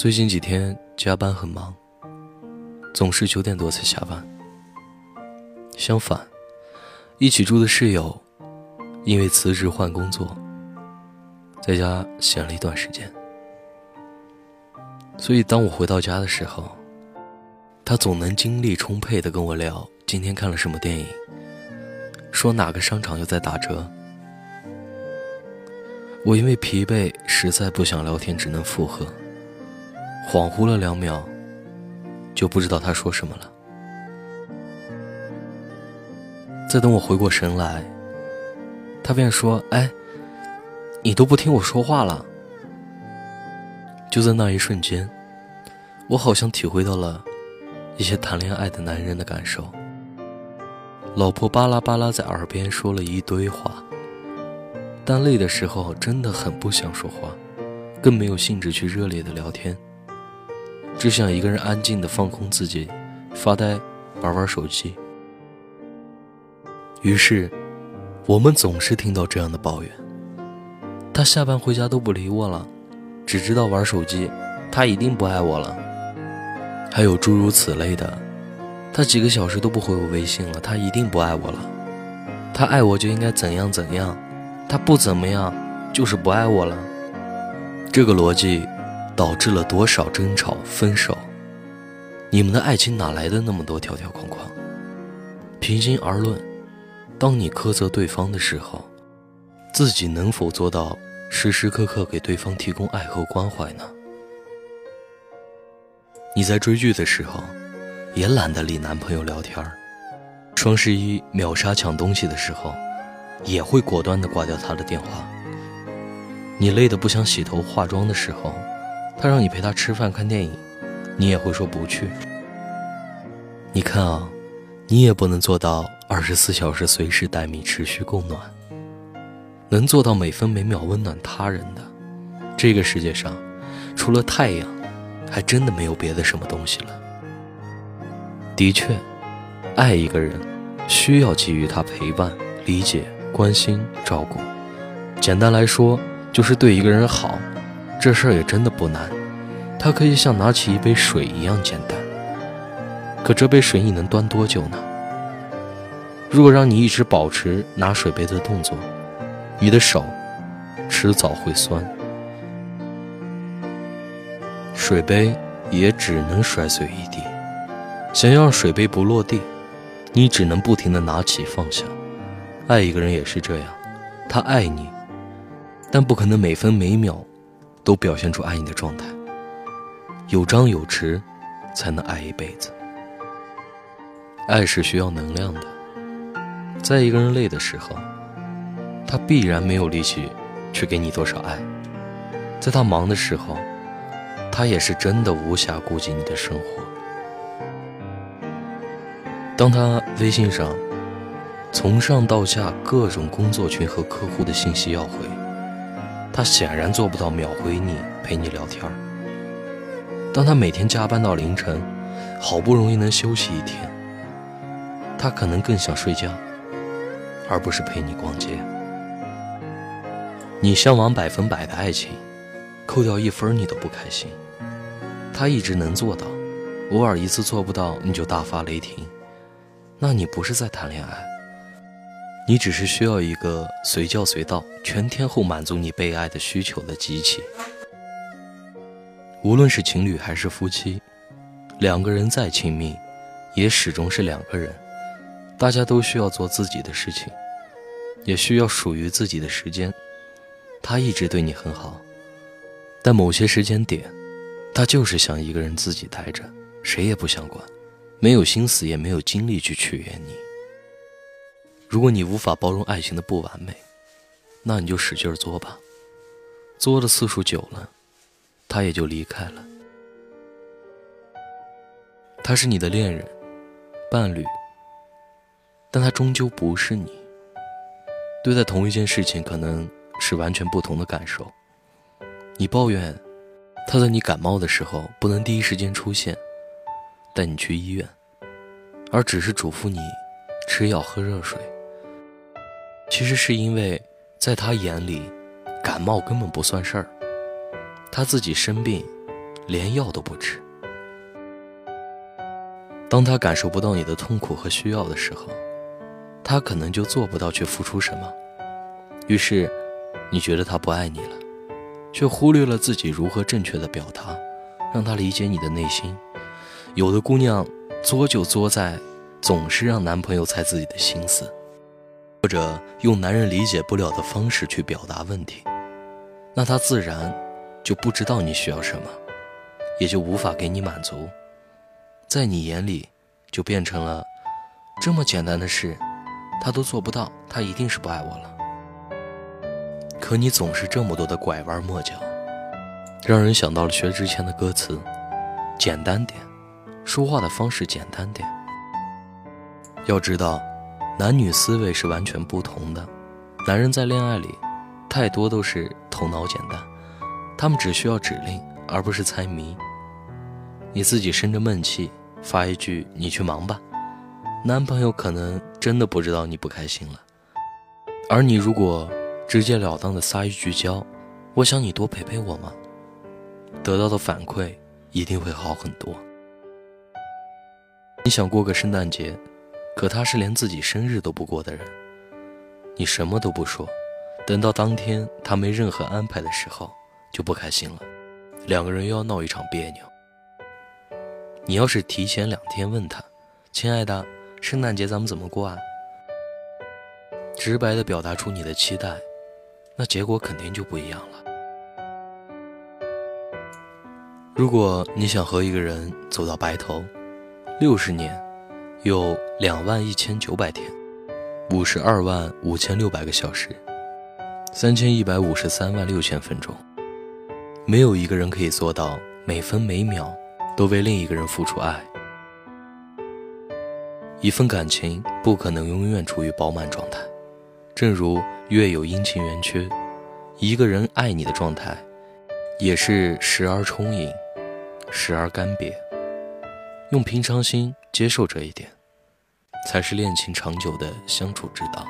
最近几天加班很忙，总是九点多才下班。相反，一起住的室友因为辞职换工作，在家闲了一段时间。所以当我回到家的时候，他总能精力充沛的跟我聊今天看了什么电影，说哪个商场又在打折。我因为疲惫，实在不想聊天，只能附和。恍惚了两秒，就不知道他说什么了。再等我回过神来，他便说：“哎，你都不听我说话了。”就在那一瞬间，我好像体会到了一些谈恋爱的男人的感受。老婆巴拉巴拉在耳边说了一堆话，但累的时候真的很不想说话，更没有兴致去热烈的聊天。只想一个人安静的放空自己，发呆，玩玩手机。于是，我们总是听到这样的抱怨：他下班回家都不理我了，只知道玩手机，他一定不爱我了。还有诸如此类的，他几个小时都不回我微信了，他一定不爱我了。他爱我就应该怎样怎样，他不怎么样，就是不爱我了。这个逻辑。导致了多少争吵、分手？你们的爱情哪来的那么多条条框框？平心而论，当你苛责对方的时候，自己能否做到时时刻刻给对方提供爱和关怀呢？你在追剧的时候，也懒得理男朋友聊天；双十一秒杀抢东西的时候，也会果断地挂掉他的电话。你累得不想洗头化妆的时候，他让你陪他吃饭看电影，你也会说不去。你看啊，你也不能做到二十四小时随时待命、持续供暖。能做到每分每秒温暖他人的，这个世界上，除了太阳，还真的没有别的什么东西了。的确，爱一个人，需要给予他陪伴、理解、关心、照顾。简单来说，就是对一个人好。这事儿也真的不难，它可以像拿起一杯水一样简单。可这杯水你能端多久呢？如果让你一直保持拿水杯的动作，你的手迟早会酸，水杯也只能摔碎一地。想要让水杯不落地，你只能不停的拿起放下。爱一个人也是这样，他爱你，但不可能每分每秒。都表现出爱你的状态，有张有弛，才能爱一辈子。爱是需要能量的，在一个人累的时候，他必然没有力气去给你多少爱；在他忙的时候，他也是真的无暇顾及你的生活。当他微信上从上到下各种工作群和客户的信息要回。他显然做不到秒回你，陪你聊天当他每天加班到凌晨，好不容易能休息一天，他可能更想睡觉，而不是陪你逛街。你向往百分百的爱情，扣掉一分你都不开心。他一直能做到，偶尔一次做不到你就大发雷霆，那你不是在谈恋爱。你只是需要一个随叫随到、全天候满足你被爱的需求的机器。无论是情侣还是夫妻，两个人再亲密，也始终是两个人。大家都需要做自己的事情，也需要属于自己的时间。他一直对你很好，但某些时间点，他就是想一个人自己待着，谁也不想管，没有心思，也没有精力去取悦你。如果你无法包容爱情的不完美，那你就使劲作吧。作的次数久了，他也就离开了。他是你的恋人、伴侣，但他终究不是你。对待同一件事情，可能是完全不同的感受。你抱怨他在你感冒的时候不能第一时间出现，带你去医院，而只是嘱咐你吃药、喝热水。其实是因为，在他眼里，感冒根本不算事儿。他自己生病，连药都不吃。当他感受不到你的痛苦和需要的时候，他可能就做不到去付出什么。于是，你觉得他不爱你了，却忽略了自己如何正确的表达，让他理解你的内心。有的姑娘作就作在，总是让男朋友猜自己的心思，或者用男人理解不了的方式去表达问题，那他自然就不知道你需要什么，也就无法给你满足，在你眼里就变成了这么简单的事，他都做不到，他一定是不爱我了。可你总是这么多的拐弯抹角，让人想到了薛之谦的歌词：简单点。说话的方式简单点。要知道，男女思维是完全不同的。男人在恋爱里，太多都是头脑简单，他们只需要指令，而不是猜谜。你自己生着闷气发一句“你去忙吧”，男朋友可能真的不知道你不开心了。而你如果直截了当的撒一句娇，“我想你多陪陪我嘛”，得到的反馈一定会好很多。你想过个圣诞节，可他是连自己生日都不过的人。你什么都不说，等到当天他没任何安排的时候，就不开心了，两个人又要闹一场别扭。你要是提前两天问他，亲爱的，圣诞节咱们怎么过啊？直白的表达出你的期待，那结果肯定就不一样了。如果你想和一个人走到白头，六十年，有两万一千九百天，五十二万五千六百个小时，三千一百五十三万六千分钟。没有一个人可以做到每分每秒都为另一个人付出爱。一份感情不可能永远处于饱满状态，正如月有阴晴圆缺，一个人爱你的状态，也是时而充盈，时而干瘪。用平常心接受这一点，才是恋情长久的相处之道。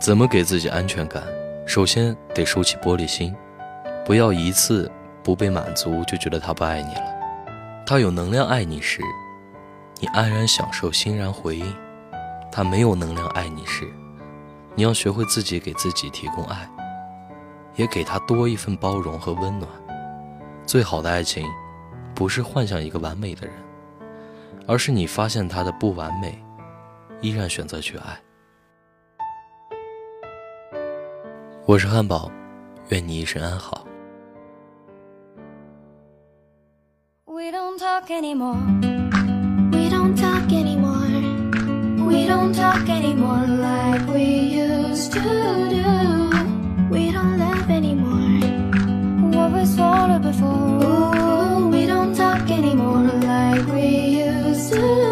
怎么给自己安全感？首先得收起玻璃心，不要一次不被满足就觉得他不爱你了。他有能量爱你时，你安然享受，欣然回应；他没有能量爱你时，你要学会自己给自己提供爱，也给他多一份包容和温暖。最好的爱情。不是幻想一个完美的人，而是你发现他的不完美，依然选择去爱。我是汉堡，愿你一生安好。talk anymore. We don't talk anymore. We don't talk anymore like we used to do. We don't laugh anymore. What was older before? Ooh, we don't talk anymore like we used to.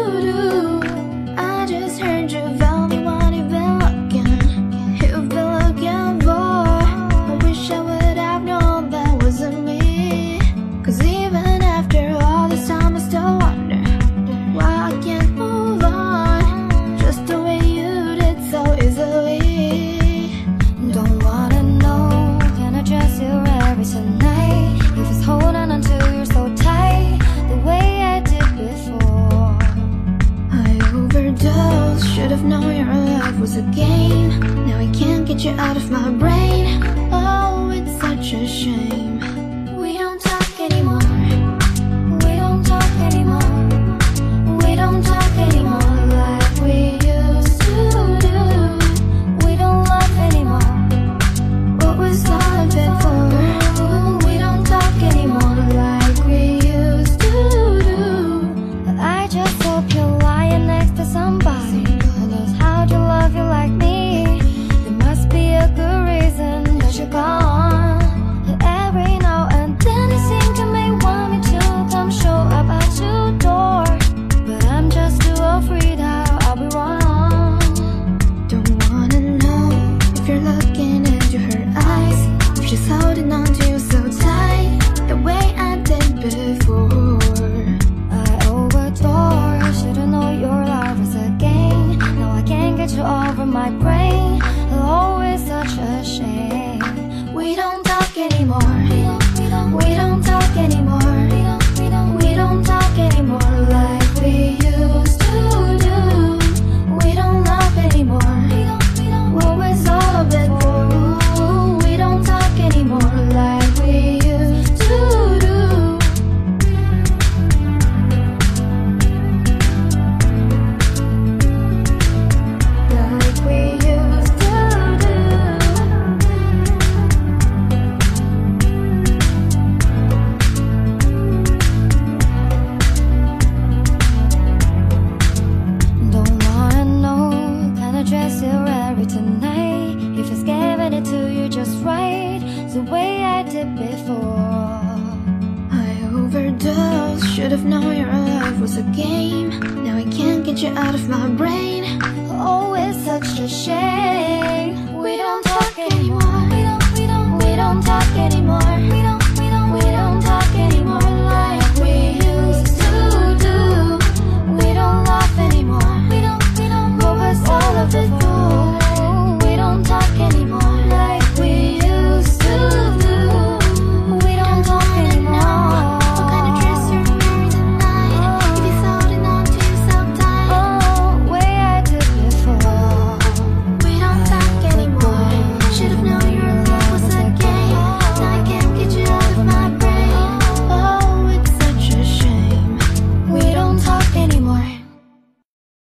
my brain Oh, it's such a shame. We don't talk anymore. We don't, we don't, we don't talk anymore.